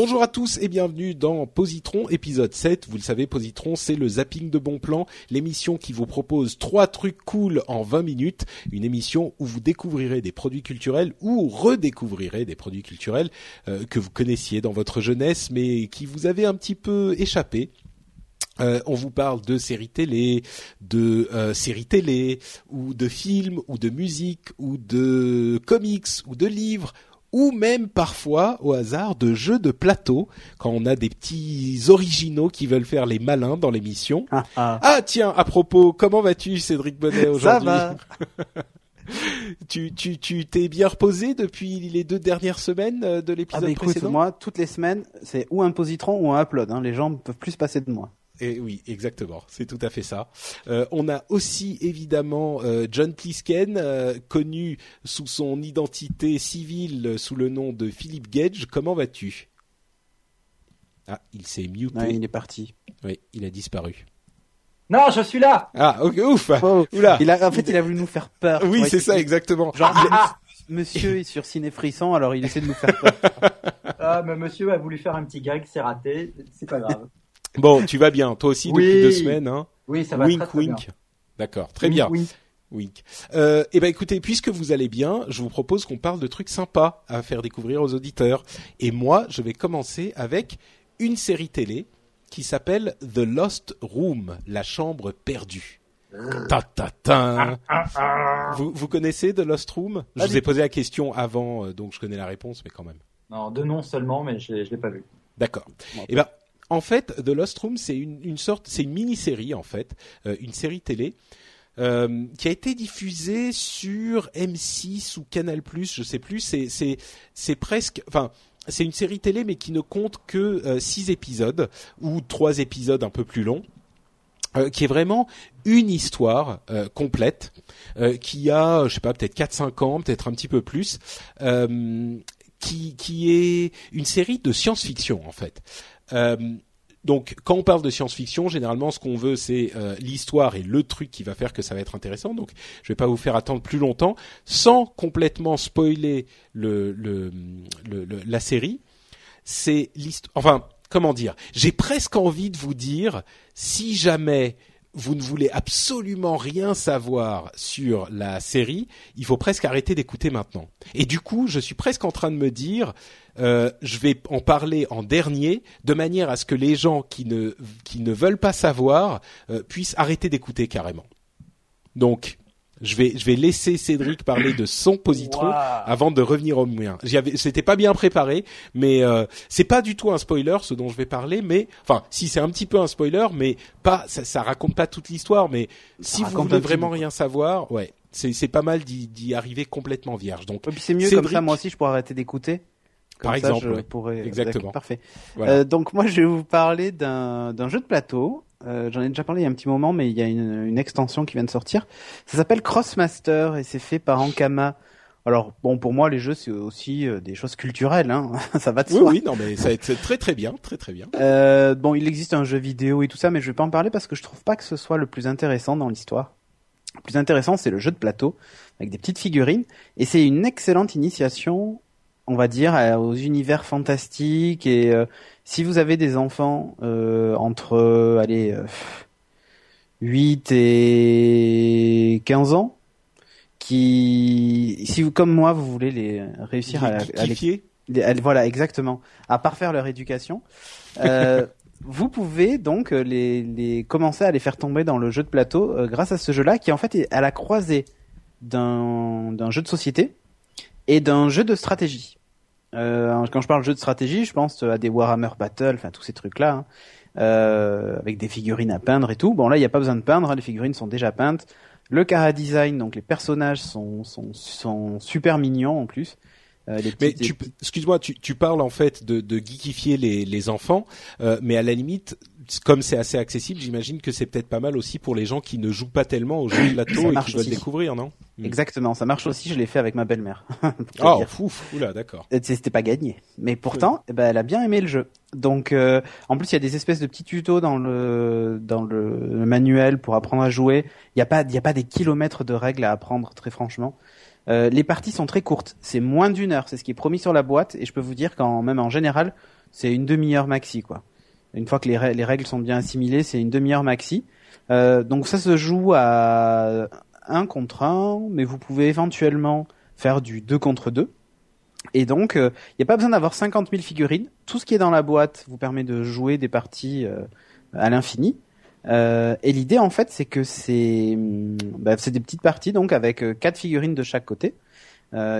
Bonjour à tous et bienvenue dans Positron épisode 7. Vous le savez, Positron, c'est le zapping de bon plan, l'émission qui vous propose trois trucs cool en 20 minutes, une émission où vous découvrirez des produits culturels ou redécouvrirez des produits culturels euh, que vous connaissiez dans votre jeunesse mais qui vous avaient un petit peu échappé. Euh, on vous parle de séries télé, de euh, séries télé, ou de films, ou de musique, ou de comics, ou de livres, ou même parfois au hasard de jeux de plateau quand on a des petits originaux qui veulent faire les malins dans l'émission. Ah, ah. Ah tiens, à propos, comment vas-tu Cédric Bonnet Ça aujourd'hui va. Tu tu tu t'es bien reposé depuis les deux dernières semaines euh, de Ah l'épisode bah écoute, précédent? moi, toutes les semaines, c'est ou un positron ou un upload. Hein. Les gens ne peuvent plus se passer de moi. Et oui, exactement, c'est tout à fait ça. Euh, on a aussi évidemment euh, John Plisken, euh, connu sous son identité civile sous le nom de Philippe Gage. Comment vas-tu? Ah, il s'est muté. Ouais, il est parti. Oui, il a disparu. Non, je suis là. Ah, ok, ouf. Oh, Oula. il a, en fait, il a voulu nous faire peur. Oui, c'est ça exactement. Genre, il- monsieur est sur Ciné Frisson, alors il essaie de nous faire peur. Ah, mais monsieur a voulu faire un petit gag, c'est raté. C'est pas grave. Bon, tu vas bien, toi aussi Oui. depuis deux semaines, hein Oui, ça va Wink, très, très wink. bien. D'accord, très Wink, bien. wink. Wink. Euh, eh ben écoutez, puisque vous allez bien, je vous propose qu'on parle de trucs sympas à faire découvrir aux auditeurs. Et moi, je vais commencer avec une série télé qui s'appelle The Lost Room, la chambre perdue. Ta ta ta. Vous, vous connaissez The Lost Room? Je vous ai posé la question avant, euh, donc je connais la réponse, mais quand même. Non, deux noms seulement, mais je je l'ai pas vu. D'accord. Eh ben, en fait, The Lost Room, c'est une, une sorte, c'est une mini-série en fait, euh, une série télé euh, qui a été diffusée sur M6 ou Canal+, je sais plus. C'est c'est c'est presque, enfin. C'est une série télé, mais qui ne compte que euh, six épisodes ou trois épisodes un peu plus longs, euh, qui est vraiment une histoire euh, complète, euh, qui a, je sais pas, peut-être 4-5 ans, peut-être un petit peu plus, euh, qui, qui est une série de science-fiction en fait. Euh, donc, quand on parle de science-fiction, généralement, ce qu'on veut, c'est euh, l'histoire et le truc qui va faire que ça va être intéressant. Donc, je vais pas vous faire attendre plus longtemps, sans complètement spoiler le, le, le- le- la série. C'est l'histoire. Enfin, comment dire? J'ai presque envie de vous dire, si jamais vous ne voulez absolument rien savoir sur la série, il faut presque arrêter d'écouter maintenant. Et du coup, je suis presque en train de me dire, euh, je vais en parler en dernier, de manière à ce que les gens qui ne qui ne veulent pas savoir euh, puissent arrêter d'écouter carrément. Donc, je vais je vais laisser Cédric parler de son positron avant de revenir au mien. C'était pas bien préparé, mais euh, c'est pas du tout un spoiler ce dont je vais parler. Mais enfin, si c'est un petit peu un spoiler, mais pas, ça, ça raconte pas toute l'histoire. Mais si vous voulez vraiment rien savoir, ouais, c'est c'est pas mal d'y d'y arriver complètement vierge. Donc, Et puis c'est mieux Cédric. comme ça, moi aussi, je pourrais arrêter d'écouter. Comme Par ça, exemple, je ouais. pourrais... Exactement. Parfait. voilà. Euh, donc moi, je vais vous parler d'un d'un jeu de plateau. Euh, J'en ai déjà parlé il y a un petit moment, mais il y a une, une extension qui vient de sortir. Ça s'appelle Crossmaster et c'est fait par Ankama. Alors bon, pour moi, les jeux c'est aussi euh, des choses culturelles, hein. ça va de oui, soi. oui, non, mais ça va être très très bien, très très bien. Euh, bon, il existe un jeu vidéo et tout ça, mais je vais pas en parler parce que je trouve pas que ce soit le plus intéressant dans l'histoire. Le plus intéressant, c'est le jeu de plateau avec des petites figurines et c'est une excellente initiation, on va dire, aux univers fantastiques et euh, si vous avez des enfants euh, entre euh, allez euh, 8 et 15 ans qui si vous comme moi vous voulez les réussir à, à les voilà, exactement. À parfaire leur éducation. Euh, vous pouvez donc euh, les, les commencer à les faire tomber dans le jeu de plateau euh, grâce à ce jeu-là qui en fait est à la croisée d'un d'un jeu de société et d'un jeu de stratégie. Euh, quand je parle jeu de stratégie, je pense à des Warhammer Battle, enfin tous ces trucs-là, hein, euh, avec des figurines à peindre et tout. Bon là, il n'y a pas besoin de peindre, hein, les figurines sont déjà peintes. Le cara design, donc les personnages sont, sont, sont super mignons en plus. Euh, les mais tu, excuse-moi, tu, tu parles en fait de, de geekifier les, les enfants, euh, mais à la limite, comme c'est assez accessible, j'imagine que c'est peut-être pas mal aussi pour les gens qui ne jouent pas tellement aux jeux de plateau et qui veulent découvrir, non? Hmm. Exactement, ça marche aussi. Je l'ai fait avec ma belle-mère. oh, fouf, oula, d'accord. C'était pas gagné, mais pourtant, eh ben, elle a bien aimé le jeu. Donc, euh, en plus, il y a des espèces de petits tutos dans le dans le, manuel pour apprendre à jouer. Il y a pas il y a pas des kilomètres de règles à apprendre, très franchement. Euh, les parties sont très courtes, c'est moins d'une heure, c'est ce qui est promis sur la boîte, et je peux vous dire qu'en même en général, c'est une demi-heure maxi, quoi. Une fois que les, règles sont bien assimilées, c'est une demi-heure maxi. Euh, donc ça se joue à un contre un, mais vous pouvez éventuellement faire du 2 contre 2. Et donc, il euh, n'y a pas besoin d'avoir 50 000 figurines. Tout ce qui est dans la boîte vous permet de jouer des parties à l'infini. Euh, et l'idée, en fait, c'est que c'est hum, bah, c'est des petites parties donc avec quatre figurines de chaque côté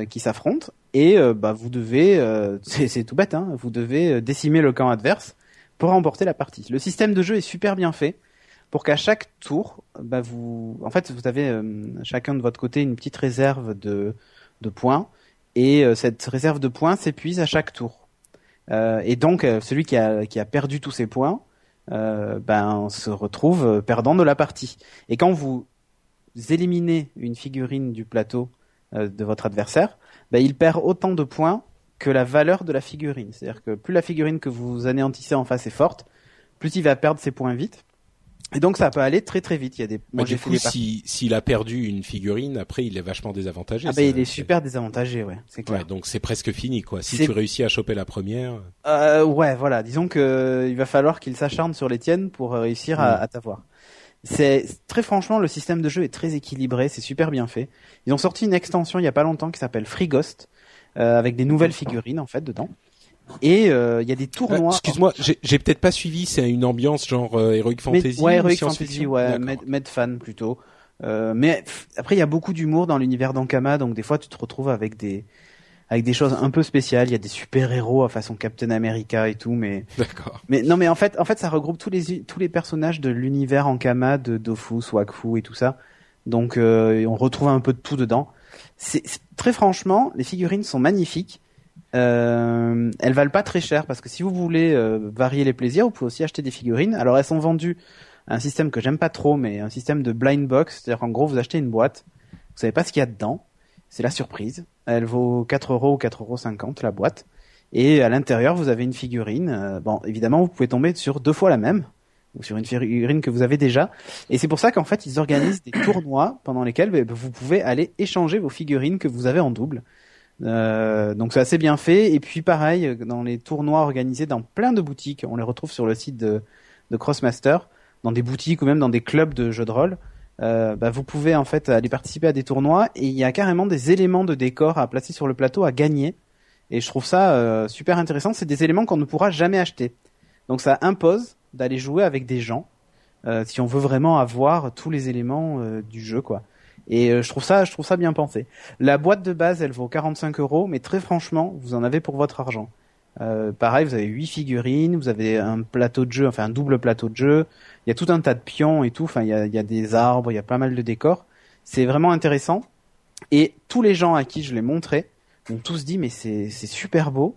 qui s'affrontent. Et bah, vous devez, c'est tout bête, hein, vous devez décimer le camp adverse pour remporter la partie. Le système de jeu est super bien fait pour qu'à chaque tour, bah vous, en fait, vous avez euh, chacun de votre côté une petite réserve de, de points et euh, cette réserve de points s'épuise à chaque tour. Euh, et donc, celui qui a, qui a perdu tous ses points, ben, se retrouve perdant de la partie. Et quand vous éliminez une figurine du plateau de votre adversaire, ben, il perd autant de points que la valeur de la figurine. C'est-à-dire que plus la figurine que vous anéantissez en face est forte, plus il va perdre ses points vite. Et donc ça peut aller très très vite. Il y a des. Moi, du coup, s'il a perdu une figurine, après il est vachement désavantagé. Ah bah il est super désavantagé, ouais. C'est clair. Ouais, donc c'est presque fini, quoi. Si tu réussis à choper la première. Euh, ouais, voilà. Disons que il va falloir qu'il s'acharne sur les tiennes pour réussir à, mm. à t'avoir. C'est très franchement, le système de jeu est très équilibré, c'est super bien fait. Ils ont sorti une extension il y a pas longtemps qui s'appelle Free Ghost, euh, avec des nouvelles figurines en fait dedans. Et euh, il y a des tournois. Excuse-moi, j'ai peut-être pas suivi. C'est une ambiance genre euh, Heroic Fantasy. ouais, Heroic Fantasy, ouais, Medfan plutôt. Euh, mais après, il y a beaucoup d'humour dans l'univers d'Ankama, donc des fois, tu te retrouves avec des avec des choses un peu spéciales. Il y a des super héros à façon Captain America et tout, mais d'accord. Mais non, mais en fait, en fait, ça regroupe tous les tous les personnages de l'univers Ankama, de Dofus, Wakfu et tout ça. Donc, euh, on retrouve un peu de tout dedans. C'est très franchement, les figurines sont magnifiques. Euh, elles valent pas très cher parce que si vous voulez euh, varier les plaisirs, vous pouvez aussi acheter des figurines. Alors elles sont vendues un système que j'aime pas trop, mais un système de blind box, c'est-à-dire qu'en gros vous achetez une boîte, vous savez pas ce qu'il y a dedans, c'est la surprise. Elle vaut 4 euros ou 4 euros 50 la boîte, et à l'intérieur vous avez une figurine. Euh, bon, évidemment vous pouvez tomber sur deux fois la même ou sur une figurine que vous avez déjà. Et c'est pour ça qu'en fait ils organisent des tournois pendant lesquels bah, vous pouvez aller échanger vos figurines que vous avez en double. Euh, donc c'est assez bien fait. Et puis pareil, dans les tournois organisés dans plein de boutiques, on les retrouve sur le site de, de Crossmaster, dans des boutiques ou même dans des clubs de jeux de rôle. Euh, bah, vous pouvez en fait aller participer à des tournois et il y a carrément des éléments de décor à placer sur le plateau à gagner. Et je trouve ça euh, super intéressant. C'est des éléments qu'on ne pourra jamais acheter. Donc ça impose d'aller jouer avec des gens euh, si on veut vraiment avoir tous les éléments euh, du jeu, quoi. Et euh, je trouve ça, je trouve ça bien pensé. La boîte de base, elle vaut 45 euros, mais très franchement, vous en avez pour votre argent. Euh, pareil, vous avez huit figurines, vous avez un plateau de jeu, enfin un double plateau de jeu. Il y a tout un tas de pions et tout. Enfin, il y a, il y a des arbres, il y a pas mal de décors. C'est vraiment intéressant. Et tous les gens à qui je l'ai montré ont tous dit mais c'est super beau.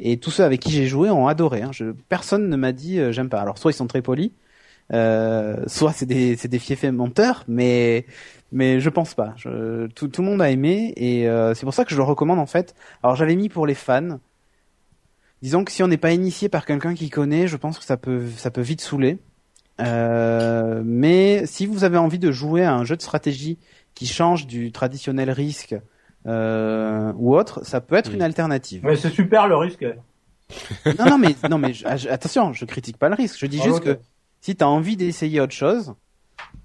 Et tous ceux avec qui j'ai joué ont adoré. Hein. Je, personne ne m'a dit euh, j'aime pas. Alors soit ils sont très polis, soit c'est des c'est des fiefs menteurs, mais mais je pense pas. Je, tout, tout le monde a aimé et euh, c'est pour ça que je le recommande en fait. Alors j'avais mis pour les fans. Disons que si on n'est pas initié par quelqu'un qui connaît, je pense que ça peut ça peut vite saouler. Euh, mais si vous avez envie de jouer à un jeu de stratégie qui change du traditionnel risque euh, ou autre, ça peut être une alternative. Mais c'est super le risque. non non mais non mais attention, je critique pas le risque. Je dis ah, juste que si tu as envie d'essayer autre chose,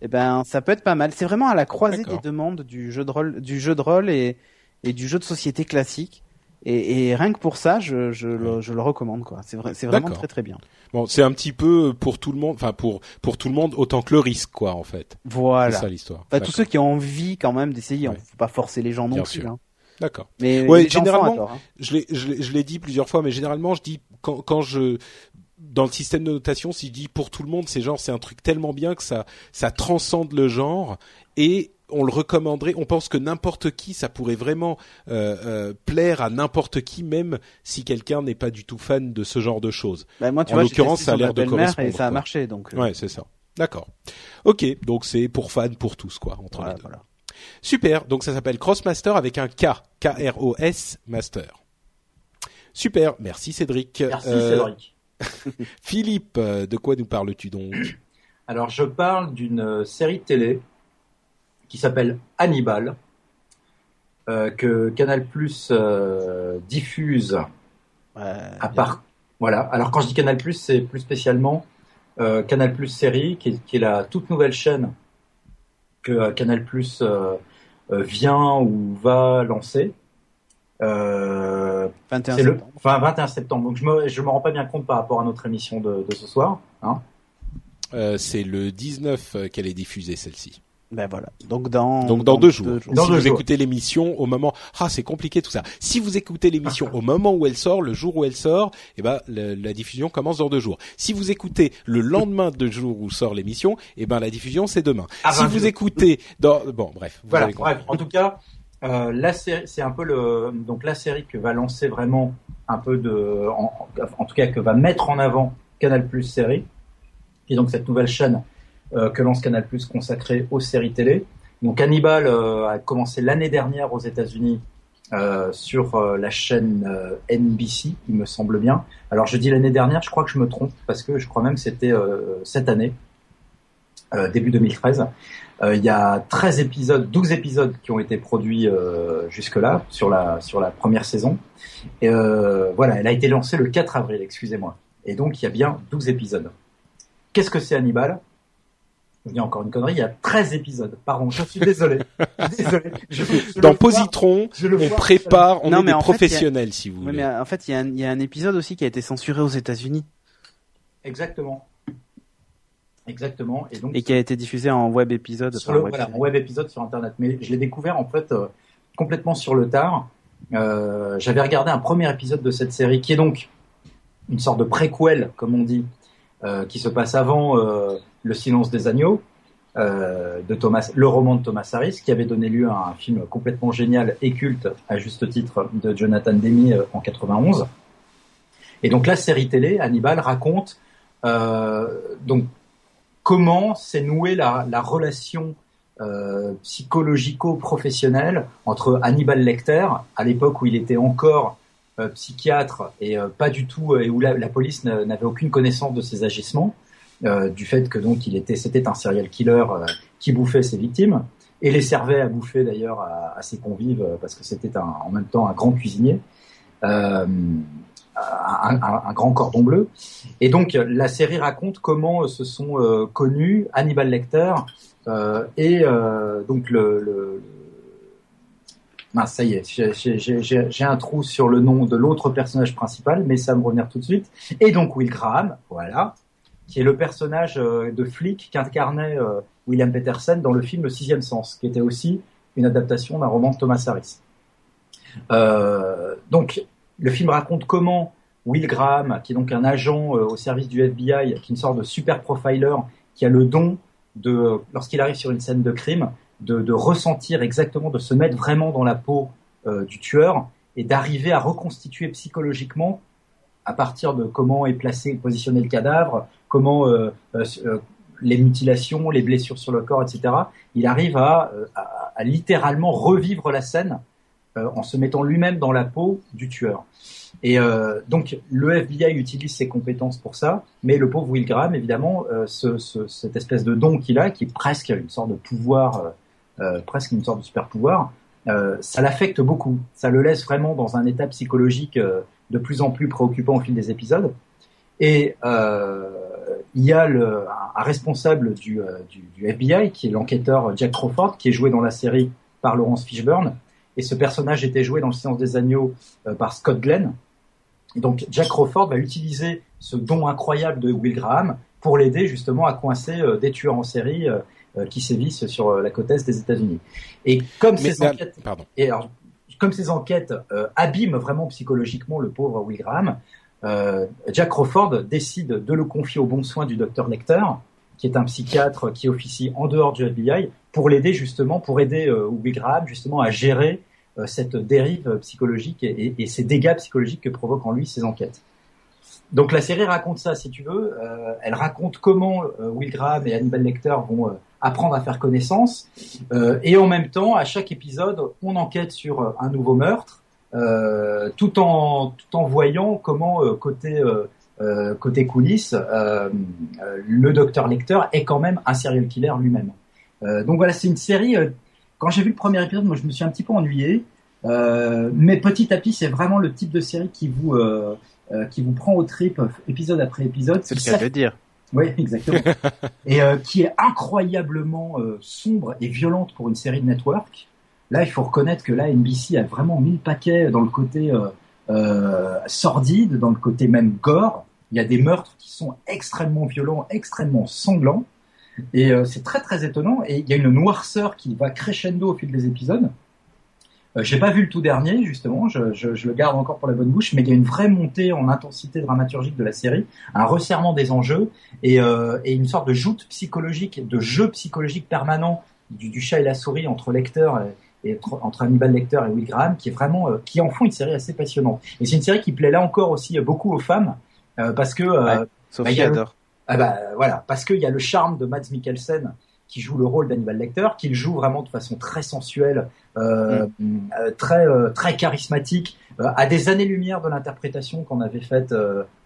eh ben ça peut être pas mal. C'est vraiment à la croisée des demandes du jeu de rôle, du jeu de rôle et, et du jeu de société classique. Et, et rien que pour ça, je, je, le, je le recommande quoi. C'est vrai, c'est vraiment très très bien. Bon, c'est un petit peu pour tout le monde, enfin pour pour tout le monde autant que le risque, quoi, en fait. Voilà. C'est ça l'histoire. Enfin, tous ceux qui ont envie quand même d'essayer, Ouais. on faut pas forcer les gens non Bien plus. sûr. hein. D'accord. Mais Ouais, généralement, hein. Je l'ai, je l'ai dit plusieurs fois, mais généralement, je dis quand, quand je dans le système de notation, si je dis pour tout le monde, c'est genre c'est un truc tellement bien que ça ça transcende le genre et on le recommanderait. On pense que n'importe qui, ça pourrait vraiment euh, euh, plaire à n'importe qui, même si quelqu'un n'est pas du tout fan de ce genre de choses. Bah, moi, tu En l'occurrence, ça a l'air de belle-mère et correspondre, ça a quoi. marché. Donc, euh, Ouais, c'est ça. D'accord. Ok, donc c'est pour fans, pour tous, quoi, entre voilà, les deux. voilà. Super. Donc ça s'appelle Crossmaster avec un K, K-R-O-S Master. Super. Merci Cédric. Merci Euh, Cédric. Philippe, euh, de quoi nous parles-tu donc Alors je parle d'une euh, série de télé qui s'appelle Hannibal, euh, que Canal Plus euh, diffuse Ouais, à part. Voilà. Alors quand je dis Canal Plus, c'est plus spécialement euh, Canal Plus série, qui est, qui est la toute nouvelle chaîne que Canal Plus vient ou va lancer. Euh, 21 c'est le septembre. enfin 21 septembre. Donc je me je me rends pas bien compte par rapport à notre émission de, de ce soir. Hein. Euh, C'est le 19 euh, qu'elle est diffusée celle-ci. Ben voilà. Donc dans Donc dans deux jours. Dans si deux vous jours. écoutez l'émission au moment, ah c'est compliqué tout ça. Si vous écoutez l'émission au moment où elle sort, le jour où elle sort, eh ben le- la diffusion commence dans deux jours. Si vous écoutez le lendemain de jour où sort l'émission, eh ben la diffusion c'est demain. À si 20 vous jours. écoutez dans, bon bref, vous Voilà, bref, en tout cas, euh, la série, c'est un peu le, donc la série que va lancer vraiment un peu de, en, tout cas que va mettre en avant Canal Plus série, qui est donc cette nouvelle chaîne euh, que lance Canal Plus consacrée aux séries télé. Donc Hannibal euh, a commencé l'année dernière aux États-Unis euh, sur euh, la chaîne euh, NBC, il me semble bien. Alors je dis l'année dernière, je crois que je me trompe parce que je crois même c'était euh, cette année, euh, début 2013. Euh, il y a 13 épisodes, 12 épisodes qui ont été produits euh, jusque-là sur la sur la première saison. Et euh, voilà, elle a été lancée le 4 avril, excusez-moi. Et donc il y a bien 12 épisodes. Qu'est-ce que c'est Hannibal? Je dis encore une connerie, il y a 13 épisodes. Pardon, je suis désolé. Je suis désolé. Je- je Dans vois- Positron, je le on vois- prépare, on Non, est mais des fait, a- si vous voulez. mais en fait, il y, a un- il y a un épisode aussi qui a été censuré aux États-Unis Exactement. Exactement. Et donc et qui a été diffusé en web épisode. sur le, web voilà, en web épisode sur internet. Mais je l'ai découvert en fait euh, complètement sur le tard. Euh, J'avais regardé un premier épisode de cette série qui est donc une sorte de préquel, comme on dit, euh, qui se passe avant Le Silence des agneaux de Thomas, le roman de Thomas Harris, qui avait donné lieu à un film complètement génial et culte à juste titre de Jonathan euh, en 91. Et donc la série télé Hannibal raconte donc comment s'est nouée la, la relation euh, psychologico-professionnelle entre Hannibal Lecter, à l'époque où il était encore euh, psychiatre et euh, pas du tout, euh, et où la, police n'a- n'avait aucune connaissance de ses agissements, du fait que donc il était, c'était un serial killer qui bouffait ses victimes et les servait à bouffer d'ailleurs à, à ses convives parce que c'était en même temps un grand cuisinier. Un, grand cordon bleu. Et donc la série raconte comment euh, se sont euh, connus Hannibal Lecter euh, et donc le, le ça y est, j'ai- un trou sur le nom de l'autre personnage principal, mais ça va me revenir tout de suite. Et donc Will Graham, voilà, qui est le personnage de flic qu'incarnait William Peterson dans le film Le Sixième Sens, qui était aussi une adaptation d'un roman de Thomas Harris. Donc le film raconte comment Will Graham, qui est donc un agent euh, au service du FBI, qui est une sorte de super profiler, qui a le don de, lorsqu'il arrive sur une scène de crime, de, ressentir exactement, de se mettre vraiment dans la peau euh, du tueur et d'arriver à reconstituer psychologiquement à partir de comment est placé, positionné le cadavre, comment euh, les mutilations, les blessures sur le corps, etc. Il arrive à littéralement revivre la scène euh, en se mettant lui-même dans la peau du tueur. Et euh, donc le FBI utilise ses compétences pour ça, mais le pauvre Will Graham, évidemment, euh, ce, ce, cette espèce de don qu'il a, qui est presque une sorte de pouvoir, euh, euh, presque une sorte de super pouvoir, euh, ça l'affecte beaucoup. Ça le laisse vraiment dans un état psychologique de plus en plus préoccupant au fil des épisodes. Et il y a le, un, un responsable du, du, du FBI, qui est l'enquêteur Jack Crawford, qui est joué dans la série par Laurence Fishburne, et ce personnage était joué dans le Silence des Agneaux par Scott Glenn. Et donc Jack Crawford va utiliser ce don incroyable de Will Graham pour l'aider justement à coincer des tueurs en série qui sévissent sur la côte est des États-Unis. Et comme ces enquêtes, pardon. Et alors, comme ces enquêtes abîment vraiment psychologiquement le pauvre Will Graham, euh, Jack Crawford décide de le confier au bon soin du docteur Lecter, qui est un psychiatre qui officie en dehors du FBI, pour l'aider justement, pour aider euh, Graham justement à gérer euh, cette dérive psychologique et, et, ces dégâts psychologiques que provoquent en lui ces enquêtes. Donc la série raconte ça, si tu veux. Euh, elle raconte comment euh, Will Graham et Hannibal Lecter vont apprendre à faire connaissance, et en même temps, à chaque épisode, on enquête sur un nouveau meurtre euh, tout en tout en voyant comment euh, côté euh, côté coulisses, le docteur Lecter est quand même un serial killer lui-même. Donc voilà, c'est une série. quand j'ai vu le premier épisode, moi je me suis un petit peu ennuyé, mais petit à petit, c'est vraiment le type de série qui vous qui vous prend au trip épisode après épisode. C'est ce que dire. Oui, exactement. et qui est incroyablement sombre et violente pour une série de network. Là, il faut reconnaître que là, NBC a vraiment mis le paquet dans le côté euh, euh, sordide, dans le côté même gore. Il y a des meurtres qui sont extrêmement violents, extrêmement sanglants. Et euh, c'est très très étonnant. Et il y a une noirceur qui va crescendo au fil des épisodes. Euh, J'ai pas vu le tout dernier justement, je, je, je, le garde encore pour la bonne bouche, mais il y a une vraie montée en intensité dramaturgique de la série, un resserrement des enjeux et, euh, et une sorte de joute psychologique, de jeu psychologique permanent du, du chat et la souris entre lecteurs et entre Hannibal Lecter et Will Graham, qui est vraiment, euh, qui en font une série assez passionnante. Et c'est une série qui plaît là encore aussi beaucoup aux femmes, euh, parce que euh, Sophie bah, adore. Ah bah voilà, parce qu'il y a le charme de Mads Mikkelsen qui joue le rôle d'Hannibal Lecter, qu'il joue vraiment de façon très sensuelle, euh, mm. très très charismatique, à des années-lumière de l'interprétation qu'on avait faite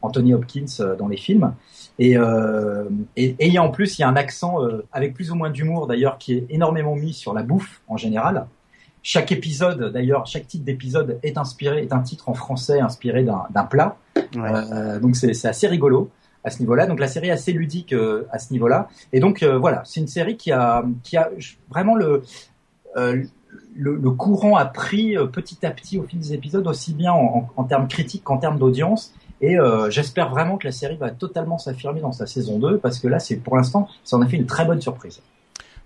Anthony Hopkins dans les films. Et, et, et, en plus, il y a un accent avec plus ou moins d'humour d'ailleurs qui est énormément mis sur la bouffe en général. Chaque épisode, d'ailleurs, chaque titre d'épisode est inspiré, est un titre en français inspiré d'un plat. Euh, donc c'est assez rigolo à ce niveau-là. Donc la série est assez ludique euh, à ce niveau-là. Et donc euh, voilà, c'est une série qui a, qui a vraiment le, le, le, courant a pris petit à petit au fil des épisodes, aussi bien en, termes critiques qu'en termes d'audience. Et j'espère vraiment que la série va totalement s'affirmer dans sa saison 2 parce que là, c'est pour l'instant, ça en a fait une très bonne surprise.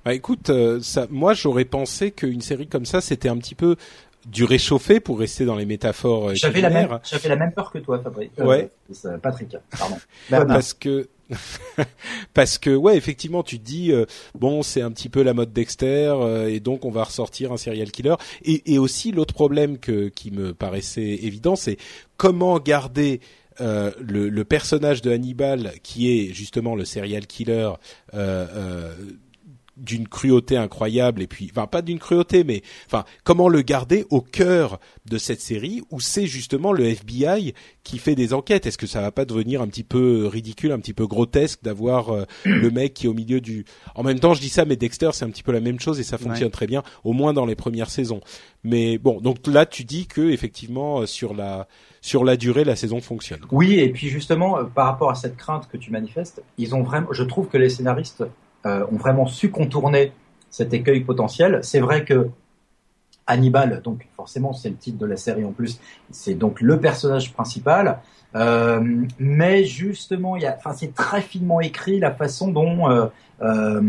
Bah écoute, euh, moi j'aurais pensé qu'une série comme ça c'était un petit peu du réchauffé pour rester dans les métaphores. Euh, j'avais la même, j'avais la même peur que toi, Fabrice. Euh, ouais. Patrick, pardon. parce que parce que ouais effectivement tu te dis bon c'est un petit peu la mode Dexter et donc on va ressortir un serial killer et, et aussi l'autre problème que qui me paraissait évident c'est comment garder euh, le, le, personnage de Hannibal qui est justement le serial killer euh, d'une cruauté incroyable et puis enfin pas d'une cruauté mais enfin comment le garder au cœur de cette série où c'est justement le FBI qui fait des enquêtes? Est-ce que ça va pas devenir un petit peu ridicule un petit peu grotesque d'avoir euh, le mec qui est au milieu du en même temps je dis ça mais Dexter c'est un petit peu la même chose et ça fonctionne très bien au moins dans les premières saisons. Mais bon donc là tu dis que effectivement euh, sur la sur la durée la saison fonctionne. Oui et puis justement euh, par rapport à cette crainte que tu manifestes ils ont vraiment je trouve que les scénaristes ont vraiment su contourner cet écueil potentiel. C'est vrai que Hannibal, donc forcément c'est le titre de la série en plus, c'est donc le personnage principal. Euh, mais justement, il y a, enfin c'est très finement écrit la façon dont euh, euh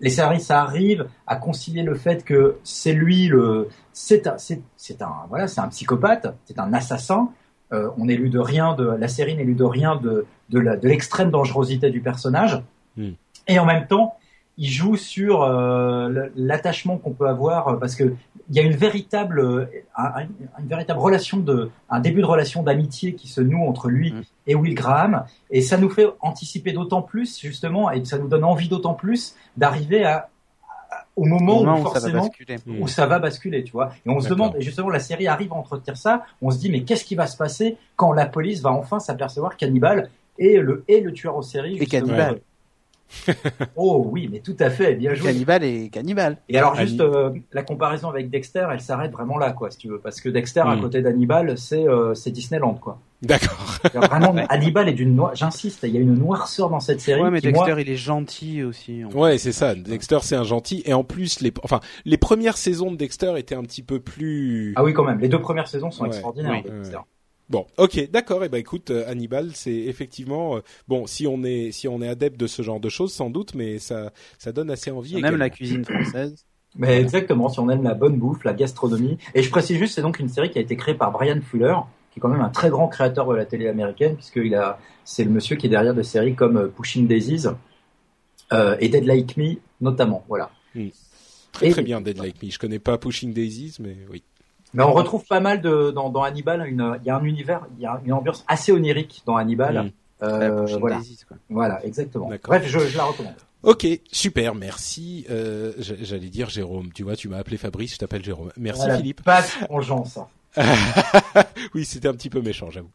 les scénaristes arrivent à concilier le fait que c'est lui le, c'est un, c'est, un, voilà, c'est un psychopathe, c'est un assassin. Euh, on n'est lu de rien de la série n'est lu de rien de de l'extrême dangerosité du personnage. Hmm et en même temps, il joue sur euh, l'attachement qu'on peut avoir euh, parce que il y a une véritable, euh, une véritable relation de, un début de relation d'amitié qui se noue entre lui mm. et Will Graham, et ça nous fait anticiper d'autant plus justement, et ça nous donne envie d'autant plus d'arriver à, au moment, où, forcément où ça va basculer, tu vois. Et on se demande, et justement, la série arrive à entretenir ça. On se dit, mais qu'est-ce qui va se passer quand la police va enfin s'apercevoir qu'Hannibal est le est le tueur en série Et Cannibal oh oui, mais tout à fait, bien joué. Cannibal et cannibal. Et alors juste euh, la comparaison avec Dexter, elle s'arrête vraiment là, quoi, si tu veux, parce que Dexter à hmm. côté d'Hannibal, c'est euh, c'est Disneyland, quoi. D'accord. Vraiment, Hannibal est d'une noire. J'insiste, il y a une noirceur dans cette série. Ouais, mais qui, Dexter, moi- il est gentil aussi. en Ouais, c'est ça. Dexter, c'est un gentil. Et en plus, les, enfin, les premières saisons de Dexter étaient un petit peu plus. Ah oui, quand même. Les deux premières saisons sont Ouais, extraordinaires. oui, ouais, Dexter. Bon, ok, d'accord. Et ben écoute, euh, Hannibal, c'est effectivement euh, bon. Si on est si on est adepte de ce genre de choses, sans doute, mais ça ça donne assez envie. On aime la cuisine française. Mais exactement, si on aime la bonne bouffe, la gastronomie. Et je précise juste, c'est donc une série qui a été créée par Brian Fuller, qui est quand même un très grand créateur de la télé américaine, puisqu'il a, c'est le monsieur qui est derrière des séries comme euh, Pushing Daisies euh, et Dead Like Me, notamment. Voilà. Très Et- très bien, Dead Like Me. Je connais pas Pushing Daisies, mais oui. Mais on retrouve pas mal de dans, dans Hannibal. Une, il y a un univers, il y a une ambiance assez onirique dans Hannibal. Euh, voilà, quoi. voilà, exactement. Bref, je, je la recommande. Ok, super, merci. Euh, j'a- J'allais dire Jérôme. Tu vois, tu m'as appelé Fabrice, je t'appelle Jérôme. Merci Voilà, Philippe. Pas de vengeance. oui, c'était un petit peu méchant, j'avoue.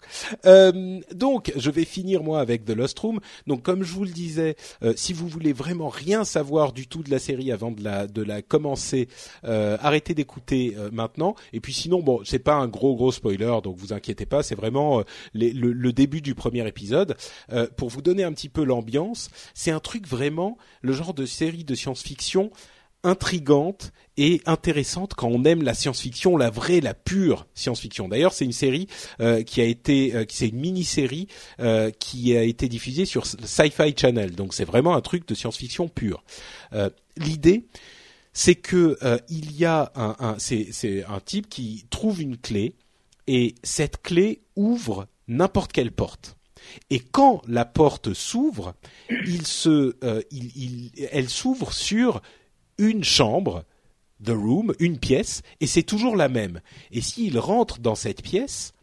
Euh, donc, je vais finir moi avec The Lost Room. Donc, comme je vous le disais, euh, si vous voulez vraiment rien savoir du tout de la série avant de la de la commencer, euh, arrêtez d'écouter euh, maintenant. Et puis sinon, bon, c'est pas un gros gros spoiler, donc vous inquiétez pas. C'est vraiment euh, le, le début du premier épisode Euh, pour vous donner un petit peu l'ambiance. C'est un truc vraiment le genre de série de science-fiction intrigante et intéressante quand on aime la science-fiction, la vraie, la pure science-fiction. D'ailleurs, c'est une série euh, qui a été, euh, c'est une mini-série euh, qui a été diffusée sur Sci-Fi Channel. Donc, c'est vraiment un truc de science-fiction pure. L'idée, c'est que il y a un, type qui trouve une clé et cette clé ouvre n'importe quelle porte. Et quand la porte s'ouvre, elle s'ouvre sur une chambre, the room, une pièce, et c'est toujours la même. Et s'il rentre dans cette pièce,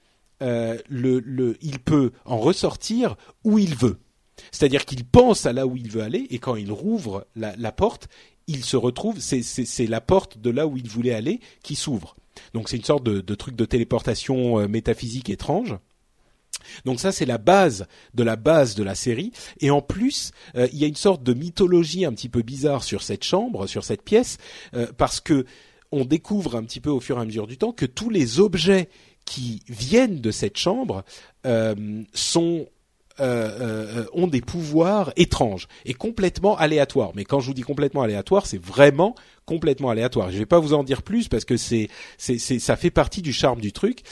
euh, le, le, il peut en ressortir où il veut. C'est-à-dire qu'il pense à là où il veut aller, et quand il rouvre la, la porte, il se retrouve, c'est, la porte de là où il voulait aller qui s'ouvre. Donc c'est une sorte de, de truc de téléportation euh, métaphysique étrange. Donc ça c'est la base de la base de la série et en plus euh, il y a une sorte de mythologie un petit peu bizarre sur cette chambre, sur cette pièce euh, parce que on découvre un petit peu au fur et à mesure du temps que tous les objets qui viennent de cette chambre euh, ont des pouvoirs étranges et complètement aléatoires. Mais quand je vous dis complètement aléatoire, c'est vraiment complètement aléatoire. Je vais pas vous en dire plus parce que ça fait partie du charme du truc.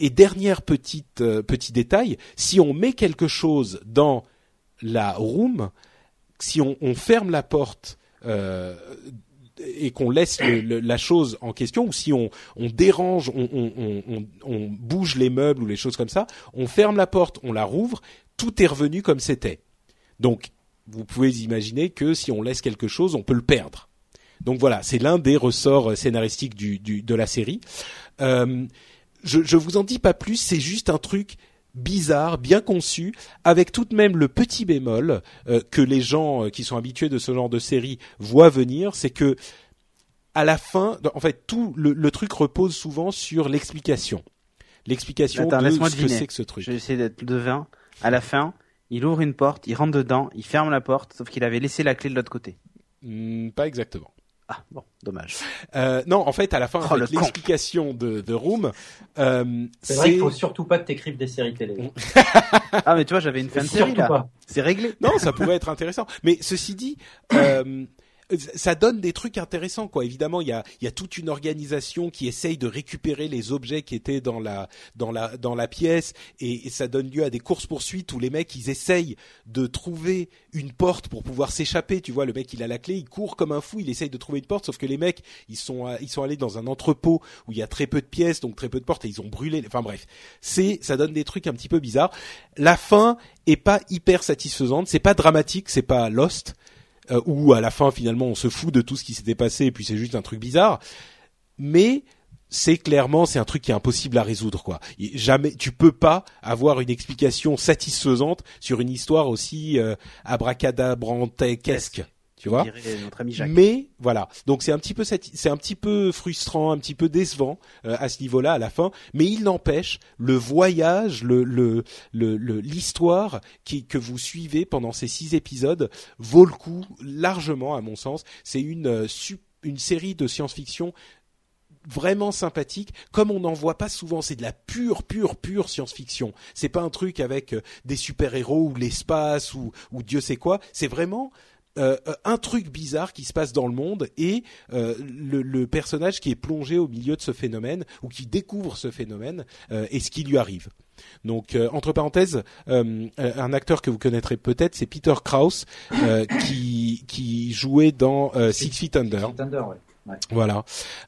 Et dernière petite euh, petit détail, si on met quelque chose dans la room, si on, on ferme la porte euh, et qu'on laisse le- le- la chose en question, ou si on, on dérange, on, on- on- bouge les meubles ou les choses comme ça, on ferme la porte, on la rouvre, tout est revenu comme c'était. Donc, vous pouvez imaginer que si on laisse quelque chose, on peut le perdre. Donc voilà, c'est l'un des ressorts scénaristiques du, du- de la série. Euh, je, je vous en dis pas plus, c'est juste un truc bizarre, bien conçu, avec tout de même le petit bémol euh, que les gens euh, qui sont habitués de ce genre de série voient venir, c'est que à la fin, en fait, tout le, le truc repose souvent sur l'explication, l'explication de laisse-moi ce que c'est que ce truc. Je vais essayer d'être devin. À la fin, il ouvre une porte, il rentre dedans, il ferme la porte, sauf qu'il avait laissé la clé de l'autre côté. Hmm, pas exactement. Ah, bon, dommage. Euh, non, en fait, à la fin, en Oh, con. l'explication de The Room, euh, C'est vrai qu'il faut surtout pas que t'écrives des séries télé. Ah, mais tu vois, j'avais une fin de série, là. pas. C'est réglé. Non, ça pourrait être intéressant. Mais ceci dit, euh, ça donne des trucs intéressants, quoi. Évidemment, il y a, y a toute une organisation qui essaye de récupérer les objets qui étaient dans la dans la dans la pièce, et, et ça donne lieu à des courses poursuites où les mecs ils essayent de trouver une porte pour pouvoir s'échapper. Tu vois, le mec il a la clé, il court comme un fou, il essaye de trouver une porte, sauf que les mecs ils sont à- ils sont allés dans un entrepôt où il y a très peu de pièces, donc très peu de portes, et ils ont brûlé. Enfin bref, c'est ça donne des trucs un petit peu bizarres. La fin est pas hyper satisfaisante, c'est pas dramatique, c'est pas Lost euh, où à la fin finalement on se fout de tout ce qui s'était passé et puis c'est juste un truc bizarre. Mais c'est clairement c'est un truc qui est impossible à résoudre quoi. Jamais tu peux pas avoir une explication satisfaisante sur une histoire aussi euh, tu vois. Dirait notre ami Jacques. Mais voilà, donc c'est un petit peu c'est un petit peu frustrant, un petit peu décevant euh, à ce niveau-là à la fin, mais il n'empêche le voyage, le le le le- l'histoire qui que vous suivez pendant ces six épisodes vaut le coup largement à mon sens. C'est une euh, une série de science-fiction vraiment sympathique, comme on n'en voit pas souvent. C'est de la pure, pure, pure science-fiction. C'est pas un truc avec euh, des super-héros ou l'espace ou, ou Dieu sait quoi. C'est vraiment euh, un truc bizarre qui se passe dans le monde et euh, le, le, personnage qui est plongé au milieu de ce phénomène ou qui découvre ce phénomène euh, et ce qui lui arrive. Donc entre parenthèses, un acteur que vous connaîtrez peut-être, c'est Peter Krause qui qui jouait dans Six Feet Under. Six Under ouais. Ouais. Voilà.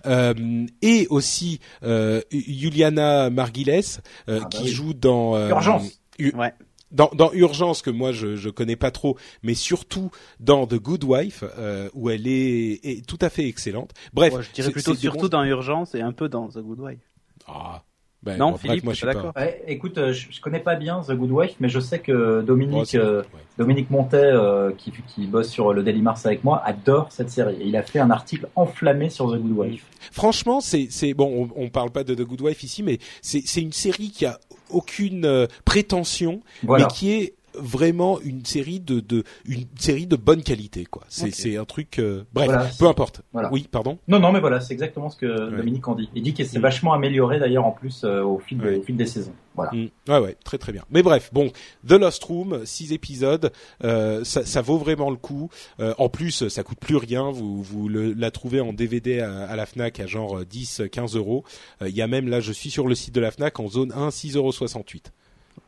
Euh, et aussi euh, Juliana Margulies euh, Ah bah qui oui. joue dans Urgence. U- Ouais. Dans, dans Urgence que moi je je connais pas trop, mais surtout dans The Good Wife euh, où elle est, est tout à fait excellente. Bref, Ouais, je dirais plutôt surtout bons- dans Urgence et un peu dans The Good Wife. Ah, ben, Non, bon, Philippe, moi je suis d'accord pas. Ouais, écoute, euh, je, je connais pas bien The Good Wife, mais je sais que Dominique, euh, ouais. Dominique Montet, euh, qui, qui bosse sur le Daily Mars avec moi, adore cette série. Et il a fait un article enflammé sur The Good Wife. Franchement, c'est bon. On, on parle pas de The Good Wife ici, mais c'est une série qui a aucune euh, prétention, Voilà. mais qui est vraiment une série de, de une série de bonne qualité quoi. C'est Ok. c'est un truc euh, bref, Voilà, peu c'est- importe. voilà. Oui, pardon? Non, non, mais voilà, c'est exactement ce que Dominique en dit. Il dit qu'il s'est Mm. vachement amélioré d'ailleurs en plus euh, au, fil de- Ouais. au fil des saisons. Voilà. Mm. Ouais ouais, très très bien. Mais bref, bon, The Lost Room, six épisodes, euh, ça, ça vaut vraiment le coup. En plus, ça coûte plus rien. Vous vous le, la trouvez en DVD à, à la Fnac à genre euh, 10 15 euros. Il y a même là, je suis sur le site de la Fnac en zone 1 6,68 euros.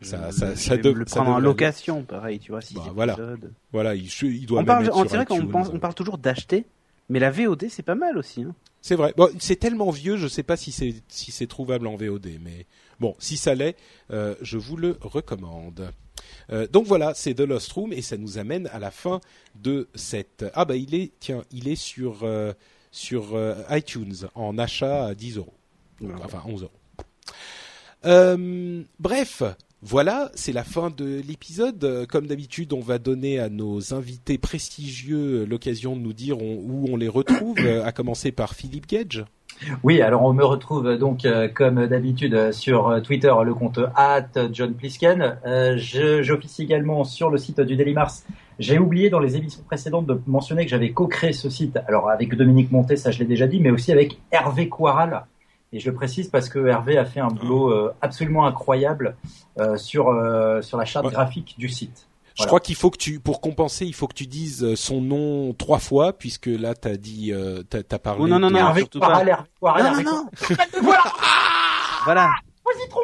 Ça, Je- ça, ça, le ça prendre en location, pareil, tu vois. Six Bah, voilà. épisodes. Voilà, il, il doit On même parle, être on sur dirait qu'on iTunes. pense, on parle toujours d'acheter, mais la VOD c'est pas mal aussi. Hein. C'est vrai. Bon, c'est tellement vieux, je sais pas si c'est si c'est trouvable en VOD, mais bon, si ça l'est, euh, je vous le recommande. Euh, donc voilà, c'est The Lost Room et ça nous amène à la fin de cette. Ah bah il est, tiens, il est sur euh, sur euh, iTunes en achat à 10 euros, enfin 11 euros. Euh, bref, voilà, c'est la fin de l'épisode. Euh, Comme d'habitude, on va donner à nos invités prestigieux l'occasion de nous dire où on les retrouve, euh, à commencer par Philippe Gage. Oui, alors on me retrouve donc euh, comme d'habitude euh, sur euh, Twitter le compte at John Plisken. Euh, J'officie également sur le site du Daily Mars. J'ai oublié dans les émissions précédentes de mentionner que j'avais co-créé ce site. Alors avec Dominique Montet, ça je l'ai déjà dit, mais aussi avec Hervé Coiral. Et je le précise parce que Hervé a fait un boulot euh, absolument incroyable euh, sur euh, sur la charte Ouais. graphique du site. Je Voilà. crois qu'il faut que tu, pour compenser, il faut que tu dises son nom trois fois, puisque là, t'as dit, euh, t'as, t'as parlé. Oh, non, non, non. Hervé Coiral, pas. Hervé Non, Hervé non, non. Coiral. Voilà, Voilà, citron.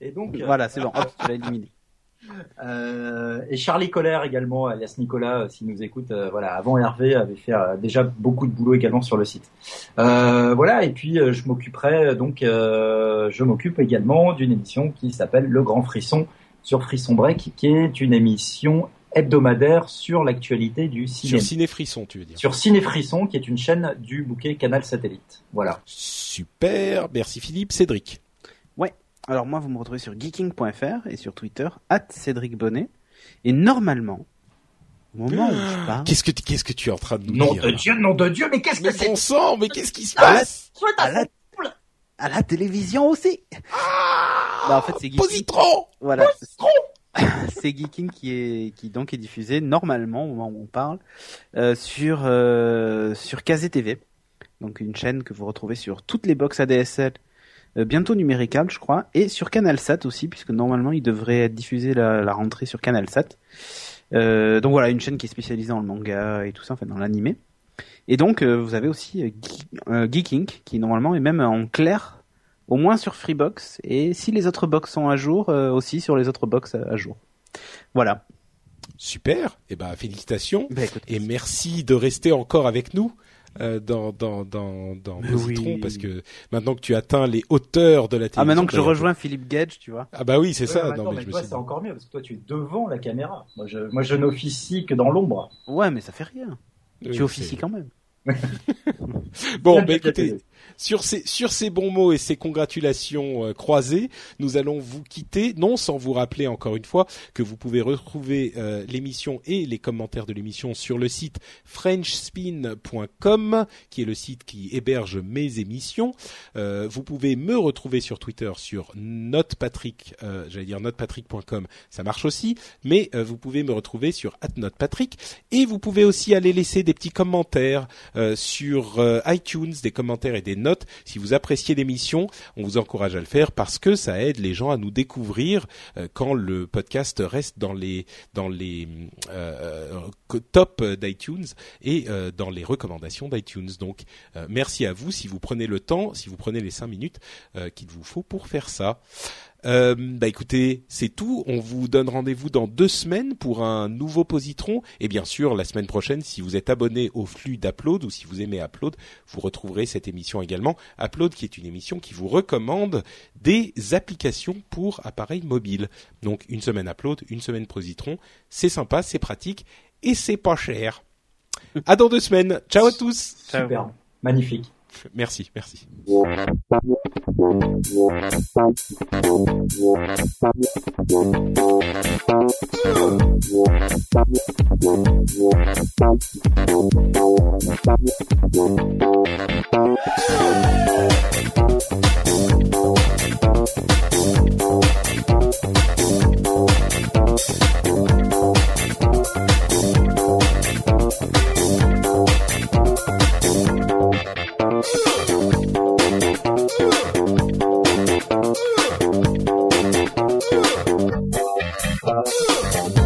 Et donc, voilà, c'est bon. Hop, tu l'as éliminé. Euh, et Charlie Colère également, alias Nicolas, euh, s'il nous écoute, euh, voilà, avant Hervé avait fait euh, déjà beaucoup de boulot également sur le site. Voilà, et puis je m'occuperai donc, je m'occupe également d'une émission qui s'appelle Le Grand Frisson sur Frisson Break, qui est une émission hebdomadaire sur l'actualité du sur cinéma. Ciné Frisson, tu veux dire. Sur Ciné Frisson, qui est une chaîne du bouquet Canal Satellite. Voilà. Super, merci Philippe. Cédric. Alors moi, vous me retrouvez sur geeking.fr et sur Twitter, at Cédric Bonnet. Et normalement, au moment où je parle, Qu'est-ce que, tu- qu'est-ce que tu es en train de nous Nom dire de là Dieu, nom de Dieu, mais qu'est-ce Mais que c'est bon sang, mais qu'est-ce qui se Ah, passe à la, à la télévision aussi. Bah, en fait, c'est Geeking. Positron Voilà. C'est Geeking qui est qui donc est diffusé normalement au moment où on parle euh, sur euh, sur KZTV. Donc une chaîne que vous retrouvez sur toutes les box ADSL euh, bientôt numéricales, je crois, et sur CanalSat aussi puisque normalement il devrait être diffusé la, la rentrée sur CanalSat. Euh, donc voilà, une chaîne qui est spécialisée dans le manga et tout ça, enfin dans l'animé. Et donc euh, vous avez aussi euh, Geek- euh, qui normalement est même en clair au moins sur Freebox, et si les autres box sont à jour, euh, aussi sur les autres box à, à jour. Voilà. Super. Eh ben, félicitations. Bah, écoute, Et merci de rester encore avec nous euh, dans dans dans dans oui. parce que maintenant que tu atteins les hauteurs de la télévision. ah, maintenant que je rejoins Philippe Gage, tu vois. Ah bah oui, c'est Ouais, ça. mais Non mais mais je me toi, suis c'est dit- encore mieux parce que toi, tu es devant la caméra. Moi, je, moi, je n'officie que dans l'ombre. Ouais, mais ça fait rien. Oui, tu officies quand même. Bon, bah écoutez. Sur ces sur ces bons mots et ces congratulations euh, croisées, nous allons vous quitter, non sans vous rappeler encore une fois que vous pouvez retrouver euh, l'émission et les commentaires de l'émission sur le site frenchspin.com, qui est le site qui héberge mes émissions. Euh, vous pouvez me retrouver sur Twitter sur notepatrick, euh, j'allais dire notepatrick.com, ça marche aussi, mais euh, vous pouvez me retrouver sur @notepatrick et vous pouvez aussi aller laisser des petits commentaires sur iTunes, des commentaires et des notes. Si vous appréciez l'émission, on vous encourage à le faire parce que ça aide les gens à nous découvrir euh, quand le podcast reste dans les dans les euh, top d'iTunes et dans les recommandations d'iTunes. Donc merci à vous si vous prenez le temps, si vous prenez les cinq minutes qu'il vous faut pour faire ça. Euh, bah écoutez, c'est tout. On vous donne rendez-vous dans deux semaines pour un nouveau positron. Et bien sûr, la semaine prochaine, si vous êtes abonné au flux d'Upload ou si vous aimez Upload, vous retrouverez cette émission également. Upload qui est une émission qui vous recommande des applications pour appareils mobiles. Donc une semaine Upload, une semaine positron. C'est sympa, c'est pratique et c'est pas cher. À dans deux semaines. Ciao à tous. Super. Magnifique. Merci, merci. Brasil!